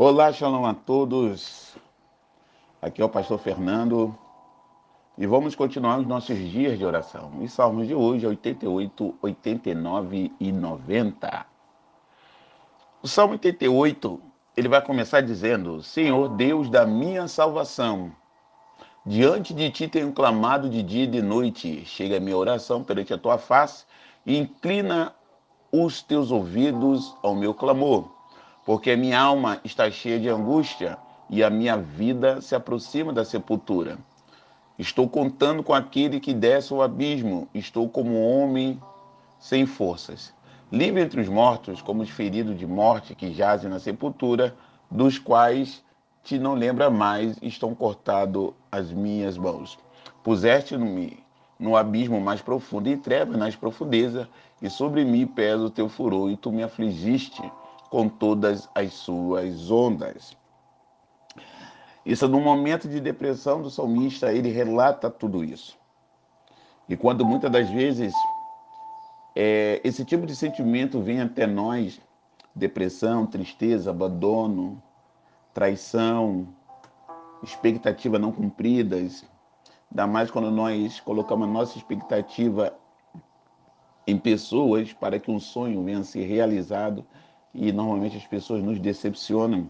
Olá, shalom a todos. Aqui é o pastor Fernando e vamos continuar os nossos dias de oração. Os salmos de hoje, 88, 89 e 90. O salmo 88, ele vai começar dizendo: Senhor Deus da minha salvação, diante de ti tenho clamado de dia e de noite. Chega a minha oração perante a tua face e inclina os teus ouvidos ao meu clamor porque minha alma está cheia de angústia e a minha vida se aproxima da sepultura. Estou contando com aquele que desce o abismo, estou como homem sem forças. Livre entre os mortos, como os feridos de morte que jazem na sepultura, dos quais te não lembra mais, estão cortadas as minhas mãos. Puseste-me no abismo mais profundo, em trevas nas profundezas, e sobre mim pesa o teu furor, e tu me afligiste com todas as suas ondas. Isso no momento de depressão do salmista, ele relata tudo isso. E quando muitas das vezes é, esse tipo de sentimento vem até nós, depressão, tristeza, abandono, traição, expectativa não cumpridas, ainda mais quando nós colocamos a nossa expectativa em pessoas para que um sonho venha a ser realizado, e normalmente as pessoas nos decepcionam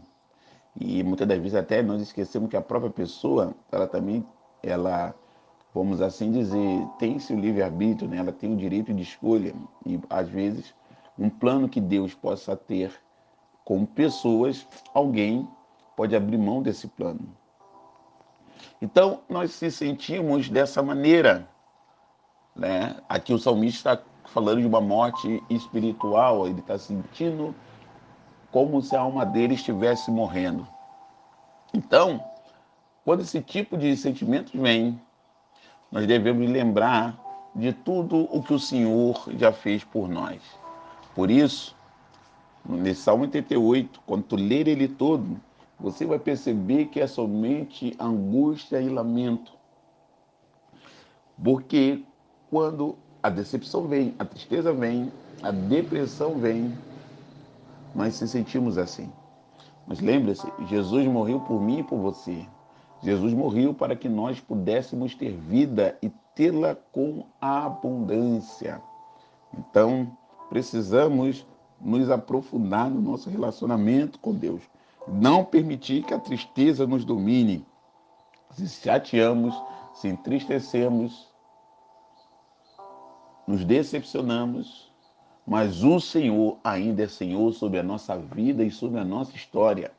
e muitas das vezes até nós esquecemos que a própria pessoa, ela também, ela, vamos assim dizer, tem seu livre-arbítrio, né? ela tem o direito de escolha e às vezes um plano que Deus possa ter com pessoas, alguém pode abrir mão desse plano. Então, nós se sentimos dessa maneira. Né? Aqui o salmista falando de uma morte espiritual, ele está sentindo como se a alma dele estivesse morrendo. Então, quando esse tipo de sentimentos vem, nós devemos lembrar de tudo o que o Senhor já fez por nós. Por isso, nesse Salmo 88, quando tu ler ele todo, você vai perceber que é somente angústia e lamento. Porque quando a decepção vem, a tristeza vem, a depressão vem, nós se sentimos assim. Mas lembre-se, Jesus morreu por mim e por você. Jesus morreu para que nós pudéssemos ter vida e tê-la com abundância. Então, precisamos nos aprofundar no nosso relacionamento com Deus. Não permitir que a tristeza nos domine. Se chateamos, se entristecemos, nos decepcionamos, mas o Senhor ainda é Senhor sobre a nossa vida e sobre a nossa história.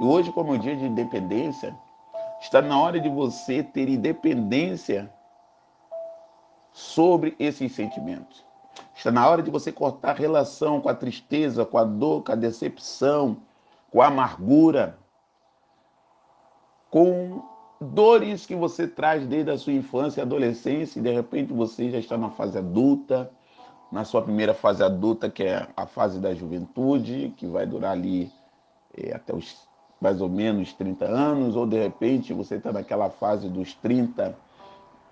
E hoje, como é dia de independência, está na hora de você ter independência sobre esses sentimentos. Está na hora de você cortar relação com a tristeza, com a dor, com a decepção, com a amargura, com dores que você traz desde a sua infância e adolescência, e de repente você já está na fase adulta na sua primeira fase adulta, que é a fase da juventude, que vai durar ali é, até os mais ou menos 30 anos, ou de repente você está naquela fase dos 30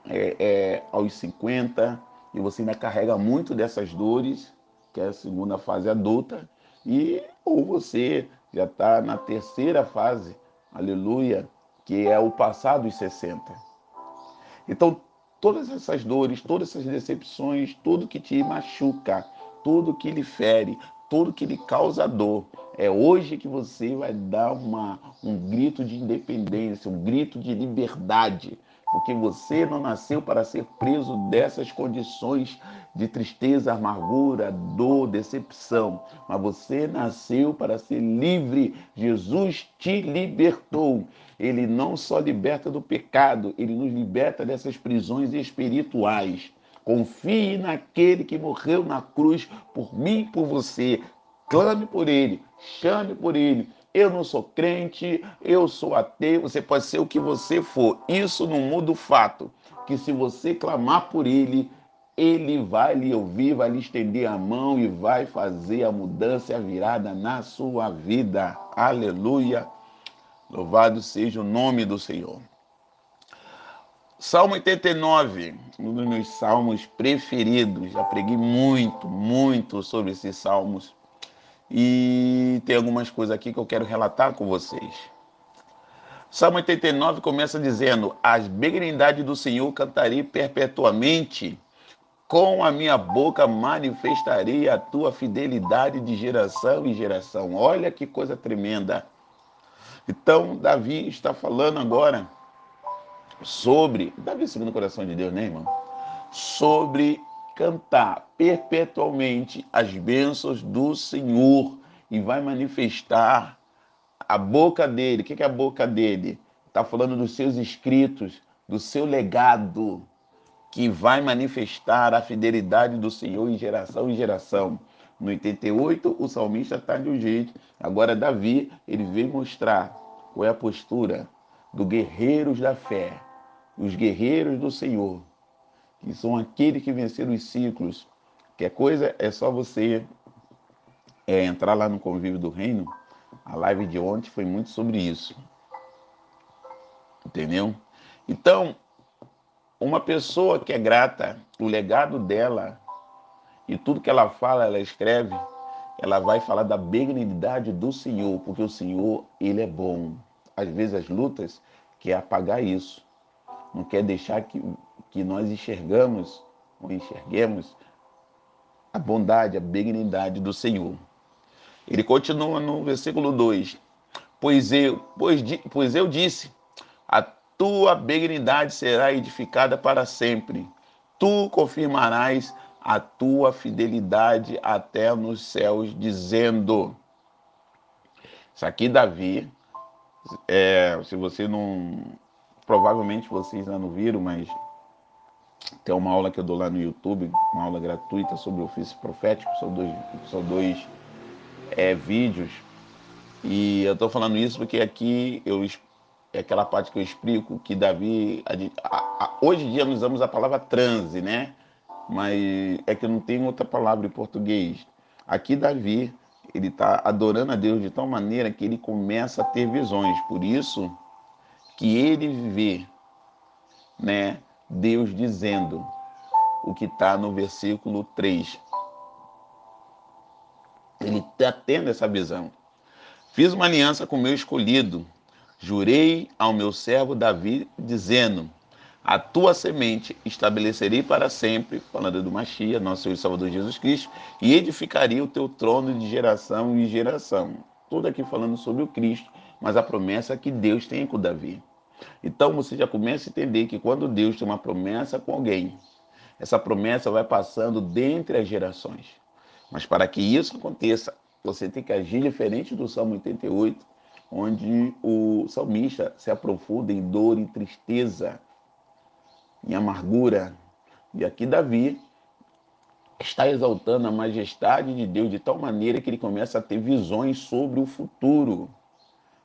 é, é, aos 50 e você ainda carrega muito dessas dores, que é a segunda fase adulta, e ou você já está na terceira fase, aleluia, que é o passado dos 60. Então, todas essas dores, todas essas decepções, tudo que te machuca, tudo que lhe fere, tudo que lhe causa dor. É hoje que você vai dar uma, um grito de independência, um grito de liberdade, porque você não nasceu para ser preso dessas condições de tristeza, amargura, dor, decepção, mas você nasceu para ser livre. Jesus te libertou. Ele não só liberta do pecado, ele nos liberta dessas prisões espirituais. Confie naquele que morreu na cruz por mim e por você. Clame por ele, chame por ele eu não sou crente, eu sou ateu, você pode ser o que você for. Isso não muda o fato que se você clamar por ele, ele vai lhe ouvir, vai lhe estender a mão e vai fazer a mudança, a virada na sua vida. Aleluia. Louvado seja o nome do Senhor. Salmo 89, um dos meus salmos preferidos. Já preguei muito, muito sobre esses salmos. E tem algumas coisas aqui que eu quero relatar com vocês. Salmo 89 começa dizendo: As benignidades do Senhor cantarei perpetuamente, com a minha boca manifestarei a tua fidelidade de geração em geração. Olha que coisa tremenda. Então, Davi está falando agora sobre. Davi segundo o coração de Deus, né, irmão? Sobre cantar perpetualmente as bênçãos do Senhor e vai manifestar a boca dele. O que é a boca dele? Está falando dos seus escritos, do seu legado, que vai manifestar a fidelidade do Senhor em geração em geração. No 88, o salmista está de um jeito. Agora, Davi, ele veio mostrar qual é a postura dos guerreiros da fé, os guerreiros do Senhor, que são aqueles que venceram os ciclos. Que coisa é só você é, entrar lá no convívio do reino. A live de ontem foi muito sobre isso. Entendeu? Então, uma pessoa que é grata, o legado dela e tudo que ela fala, ela escreve, ela vai falar da benignidade do Senhor, porque o Senhor, ele é bom. Às vezes as lutas quer apagar isso. Não quer deixar que, que nós enxergamos ou enxerguemos a bondade, a benignidade do Senhor. Ele continua no versículo 2: Pois eu, pois, pois eu disse, a tua benignidade será edificada para sempre. Tu confirmarás a tua fidelidade até nos céus, dizendo. Isso aqui, Davi, é, se você não. Provavelmente vocês não viram, mas tem uma aula que eu dou lá no YouTube, uma aula gratuita sobre ofício profético, são dois, são dois é, vídeos. E eu estou falando isso porque aqui eu é aquela parte que eu explico que Davi. A, a, hoje em dia nós usamos a palavra transe, né? Mas é que não tem outra palavra em português. Aqui Davi, ele está adorando a Deus de tal maneira que ele começa a ter visões. Por isso que ele vê, né? Deus dizendo o que está no versículo 3. Ele está tendo essa visão. Fiz uma aliança com o meu escolhido, jurei ao meu servo Davi, dizendo: A tua semente estabelecerei para sempre, falando do Machia, nosso Senhor e Salvador Jesus Cristo, e edificarei o teu trono de geração em geração. Tudo aqui falando sobre o Cristo, mas a promessa que Deus tem com Davi. Então você já começa a entender que quando Deus tem uma promessa com alguém, essa promessa vai passando dentre as gerações. Mas para que isso aconteça, você tem que agir diferente do Salmo 88, onde o salmista se aprofunda em dor e tristeza, em amargura. E aqui Davi está exaltando a majestade de Deus de tal maneira que ele começa a ter visões sobre o futuro.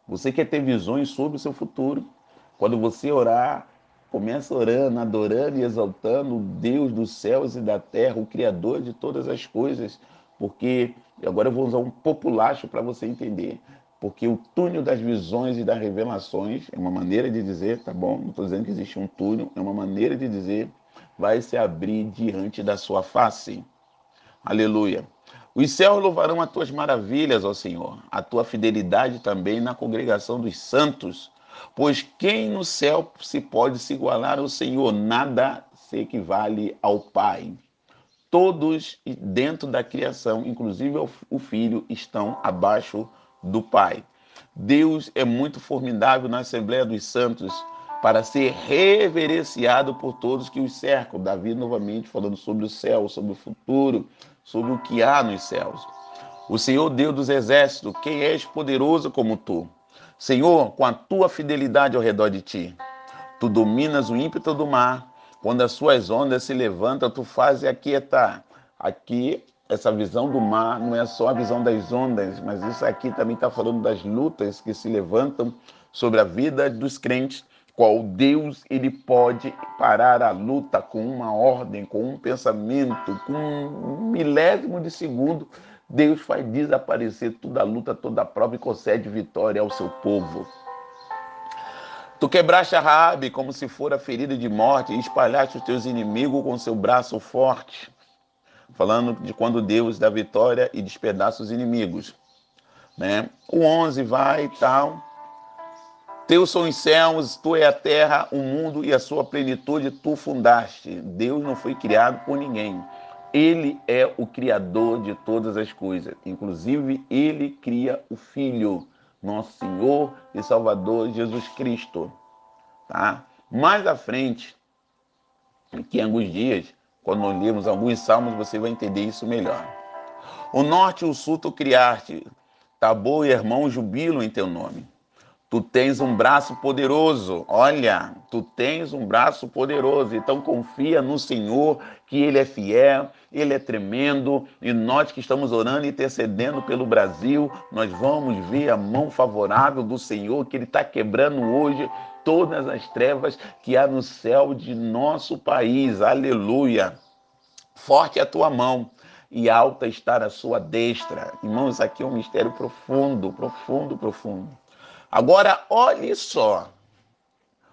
Você quer ter visões sobre o seu futuro? Quando você orar, começa orando, adorando e exaltando o Deus dos céus e da terra, o Criador de todas as coisas, porque agora eu vou usar um populacho para você entender. Porque o túnel das visões e das revelações é uma maneira de dizer, tá bom? Não estou dizendo que existe um túnel, é uma maneira de dizer, vai se abrir diante da sua face. Aleluia. Os céus louvarão as tuas maravilhas, ó Senhor, a tua fidelidade também na congregação dos santos. Pois quem no céu se pode se igualar ao Senhor? Nada se equivale ao Pai todos dentro da criação, inclusive o filho, estão abaixo do Pai. Deus é muito formidável na Assembleia dos Santos para ser reverenciado por todos que os cercam. Davi novamente falando sobre o céu, sobre o futuro, sobre o que há nos céus. O Senhor Deus dos exércitos, quem és poderoso como tu? Senhor, com a tua fidelidade ao redor de ti, tu dominas o ímpeto do mar quando as suas ondas se levantam, tu fazes aquietar. Aqui, essa visão do mar não é só a visão das ondas, mas isso aqui também está falando das lutas que se levantam sobre a vida dos crentes. Qual Deus ele pode parar a luta com uma ordem, com um pensamento, com um milésimo de segundo. Deus faz desaparecer toda luta, toda prova e concede vitória ao seu povo. Tu quebraste a Raabe como se fora ferida de morte e espalhaste os teus inimigos com seu braço forte. Falando de quando Deus dá vitória e despedaça os inimigos. Né? O 11 vai e tal. Teus são os céus, tu é a terra, o mundo e a sua plenitude tu fundaste. Deus não foi criado por ninguém. Ele é o criador de todas as coisas. Inclusive, ele cria o Filho, nosso Senhor e Salvador Jesus Cristo. Tá? Mais à frente, aqui em alguns dias, quando nós lermos alguns salmos, você vai entender isso melhor. O norte e o sul tu criaste, Tabor e irmão jubilam em teu nome. Tu tens um braço poderoso. Olha, tu tens um braço poderoso. Então confia no Senhor, que Ele é fiel, Ele é tremendo. E nós que estamos orando e intercedendo pelo Brasil, nós vamos ver a mão favorável do Senhor, que Ele está quebrando hoje todas as trevas que há no céu de nosso país. Aleluia. Forte é a tua mão e alta está a sua destra. Irmãos, aqui é um mistério profundo, profundo, profundo. Agora, olhe só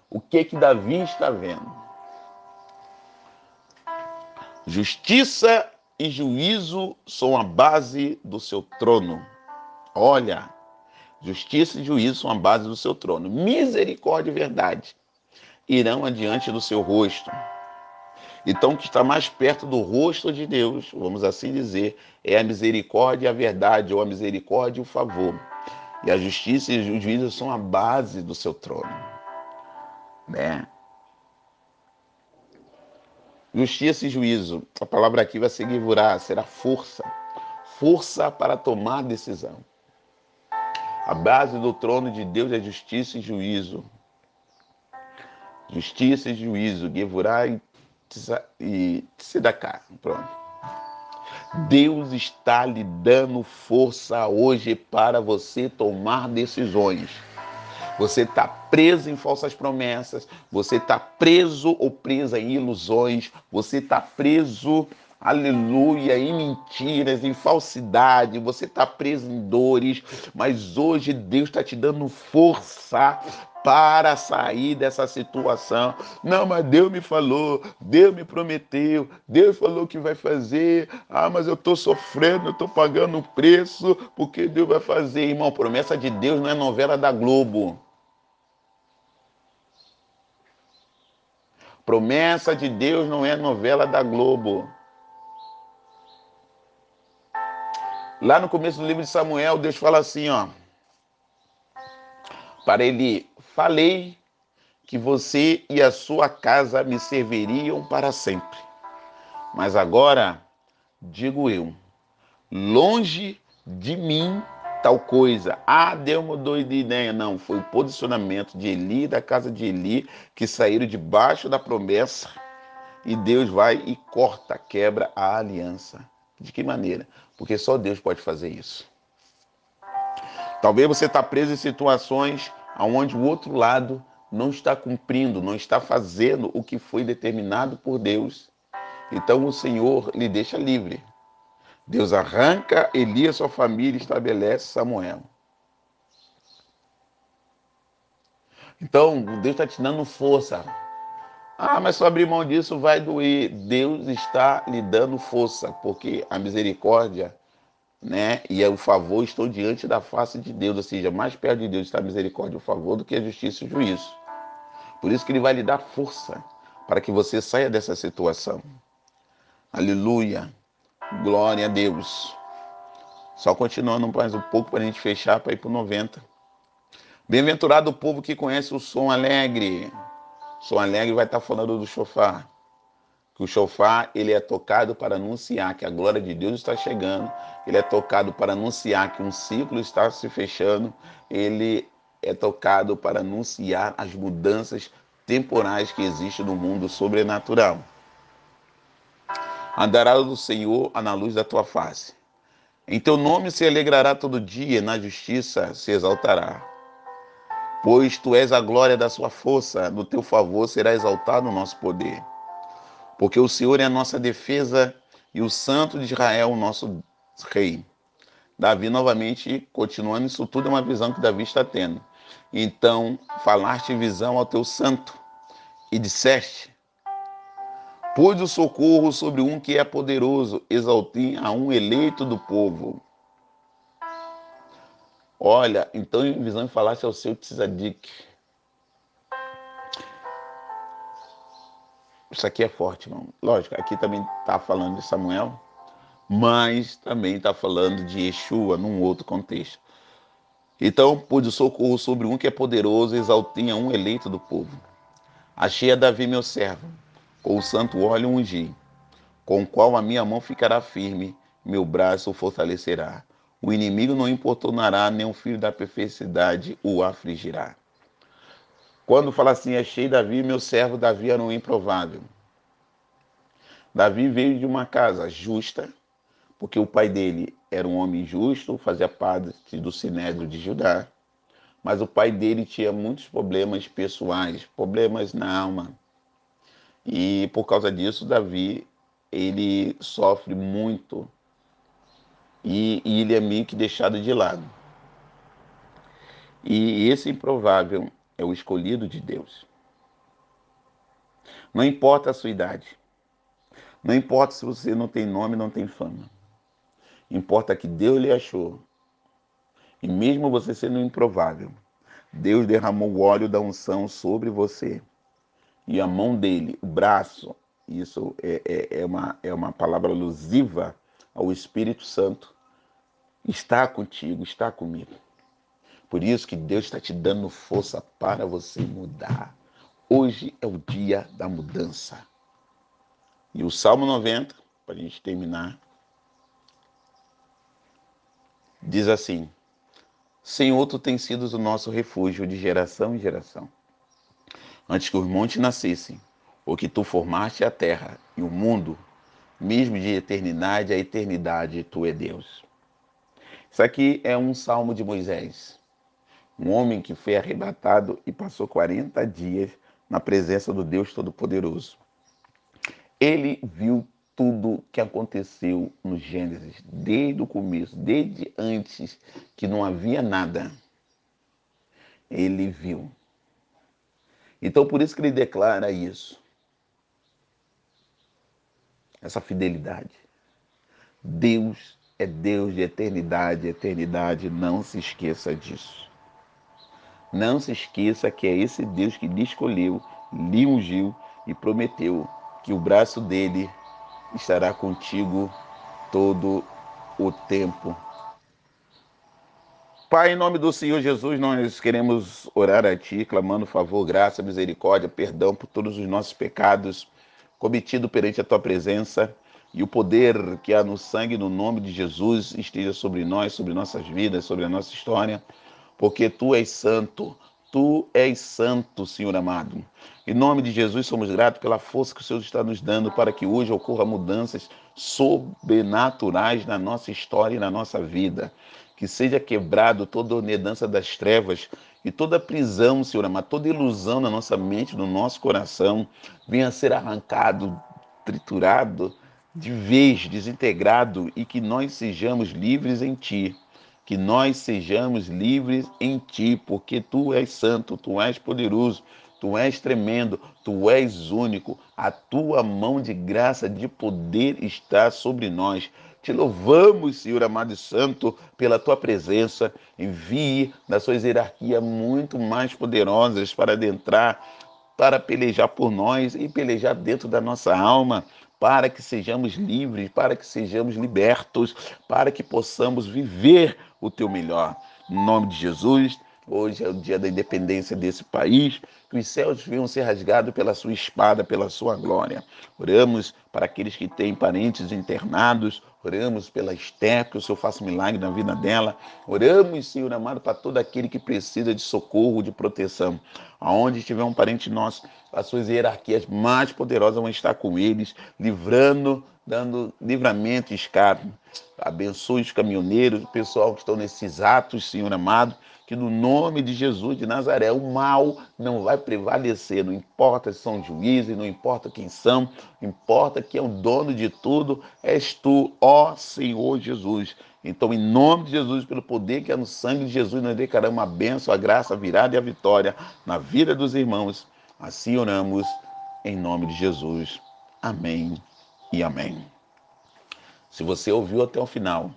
o que que Davi está vendo. Justiça e juízo são a base do seu trono. Olha, justiça e juízo são a base do seu trono. Misericórdia e verdade irão adiante do seu rosto. Então, o que está mais perto do rosto de Deus, vamos assim dizer, é a misericórdia e a verdade, ou a misericórdia e o favor. E a justiça e o juízo são a base do seu trono. Né? Justiça e juízo. A palavra aqui vai segurar, será força. Força para tomar decisão. A base do trono de Deus é justiça e juízo. Justiça e juízo. Gevurá e Tsidaká. Pronto. Deus está lhe dando força hoje para você tomar decisões. Você está preso em falsas promessas, você está preso ou presa em ilusões, você está preso, aleluia, em mentiras, em falsidade, você está preso em dores, mas hoje Deus está te dando força para sair dessa situação. Não, mas Deus me falou, Deus me prometeu, Deus falou que vai fazer. Ah, mas eu estou sofrendo, eu estou pagando o preço, porque Deus vai fazer. Irmão, promessa de Deus não é novela da Globo. Promessa de Deus não é novela da Globo. Lá no começo do livro de Samuel, Deus fala assim, ó. Para ele Falei que você e a sua casa me serviriam para sempre. Mas agora digo eu, longe de mim tal coisa. Ah, Deus mudou de ideia. Não, foi o posicionamento de Eli, da casa de Eli, que saíram debaixo da promessa. E Deus vai e corta, quebra a aliança. De que maneira? Porque só Deus pode fazer isso. Talvez você está preso em situações aonde o outro lado não está cumprindo, não está fazendo o que foi determinado por Deus. Então o Senhor lhe deixa livre. Deus arranca Elias, sua família, e estabelece Samuel. Então, Deus está te dando força. Ah, mas se eu abrir mão disso vai doer. Deus está lhe dando força, porque a misericórdia né? E o favor estou diante da face de Deus, ou seja, mais perto de Deus está a misericórdia e o favor do que a justiça e o juízo. Por isso que ele vai lhe dar força para que você saia dessa situação. Aleluia. Glória a Deus. Só continuando mais um pouco para a gente fechar para ir para o 90. Bem-aventurado o povo que conhece o som alegre. O som alegre vai estar falando do chofar que o chofar ele é tocado para anunciar que a glória de Deus está chegando, ele é tocado para anunciar que um ciclo está se fechando, ele é tocado para anunciar as mudanças temporais que existem no mundo sobrenatural. Andará do Senhor na luz da tua face. Em teu nome se alegrará todo dia, na justiça se exaltará. Pois tu és a glória da sua força, no teu favor será exaltado o nosso poder porque o Senhor é a nossa defesa e o Santo de Israel, o nosso rei. Davi, novamente, continuando isso tudo, é uma visão que Davi está tendo. Então, falaste visão ao teu santo e disseste: Pôs o socorro sobre um que é poderoso, exaltei a um eleito do povo. Olha, então em visão falasse ao seu Tzadik. Isso aqui é forte, irmão. Lógico, aqui também está falando de Samuel, mas também está falando de Yeshua num outro contexto. Então, o socorro sobre um que é poderoso, exaltinha um eleito do povo. Achei a Davi, meu servo, com o santo óleo ungir, com o qual a minha mão ficará firme, meu braço fortalecerá. O inimigo não importunará, nem o filho da perversidade o afligirá. Quando fala assim, achei Davi, meu servo Davi era um improvável. Davi veio de uma casa justa, porque o pai dele era um homem justo, fazia parte do Sinédrio de Judá, mas o pai dele tinha muitos problemas pessoais, problemas na alma. E por causa disso, Davi, ele sofre muito e, e ele é meio que deixado de lado. E esse improvável é o escolhido de Deus. Não importa a sua idade. Não importa se você não tem nome, não tem fama. Importa que Deus lhe achou. E mesmo você sendo improvável, Deus derramou o óleo da unção sobre você. E a mão dele, o braço, isso é, é, é, uma, é uma palavra alusiva ao Espírito Santo, está contigo, está comigo. Por isso que Deus está te dando força para você mudar. Hoje é o dia da mudança. E o Salmo 90, para a gente terminar, diz assim: Senhor, tu tens sido o nosso refúgio de geração em geração. Antes que os montes nascessem, ou que tu formaste a terra e o mundo, mesmo de eternidade a eternidade, tu é Deus. Isso aqui é um salmo de Moisés um homem que foi arrebatado e passou 40 dias na presença do Deus Todo-Poderoso. Ele viu tudo que aconteceu no Gênesis, desde o começo, desde antes que não havia nada. Ele viu. Então, por isso que ele declara isso. Essa fidelidade. Deus é Deus de eternidade, eternidade, não se esqueça disso. Não se esqueça que é esse Deus que lhe escolheu, lhe ungiu e prometeu que o braço dele estará contigo todo o tempo. Pai, em nome do Senhor Jesus, nós queremos orar a Ti, clamando favor, graça, misericórdia, perdão por todos os nossos pecados cometidos perante a Tua presença e o poder que há no sangue, no nome de Jesus, esteja sobre nós, sobre nossas vidas, sobre a nossa história porque tu és santo, tu és santo, Senhor amado. Em nome de Jesus, somos gratos pela força que o Senhor está nos dando para que hoje ocorra mudanças sobrenaturais na nossa história e na nossa vida. Que seja quebrado toda ordenança das trevas e toda prisão, Senhor amado, toda ilusão na nossa mente, no nosso coração, venha a ser arrancado, triturado, de vez, desintegrado e que nós sejamos livres em Ti que nós sejamos livres em ti, porque tu és santo, tu és poderoso, tu és tremendo, tu és único. A tua mão de graça, de poder está sobre nós. Te louvamos, Senhor amado e santo, pela tua presença. Envie das suas hierarquias muito mais poderosas para adentrar, para pelejar por nós e pelejar dentro da nossa alma para que sejamos livres, para que sejamos libertos, para que possamos viver o teu melhor. Em nome de Jesus, hoje é o dia da independência desse país, que os céus venham ser rasgados pela sua espada, pela sua glória. Oramos para aqueles que têm parentes internados, oramos pela Esther, que o Senhor faça um milagre na vida dela. Oramos, Senhor amado, para todo aquele que precisa de socorro, de proteção. Aonde estiver um parente nosso, as suas hierarquias mais poderosas vão estar com eles, livrando, dando livramento e escape. Abençoe os caminhoneiros, o pessoal que estão nesses atos, Senhor amado que no nome de Jesus de Nazaré o mal não vai prevalecer, não importa se são juízes, não importa quem são, importa que é o dono de tudo, és tu, ó Senhor Jesus. Então, em nome de Jesus, pelo poder que é no sangue de Jesus, nós declaramos a bênção, a graça, a virada e a vitória na vida dos irmãos. Assim oramos, em nome de Jesus. Amém e amém. Se você ouviu até o final,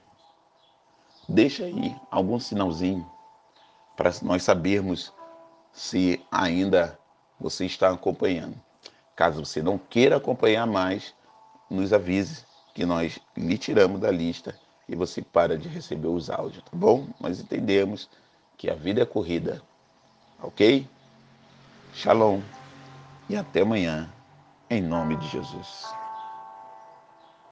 deixa aí algum sinalzinho para nós sabermos se ainda você está acompanhando. Caso você não queira acompanhar mais, nos avise que nós lhe tiramos da lista e você para de receber os áudios, tá bom? Nós entendemos que a vida é corrida, ok? Shalom e até amanhã, em nome de Jesus.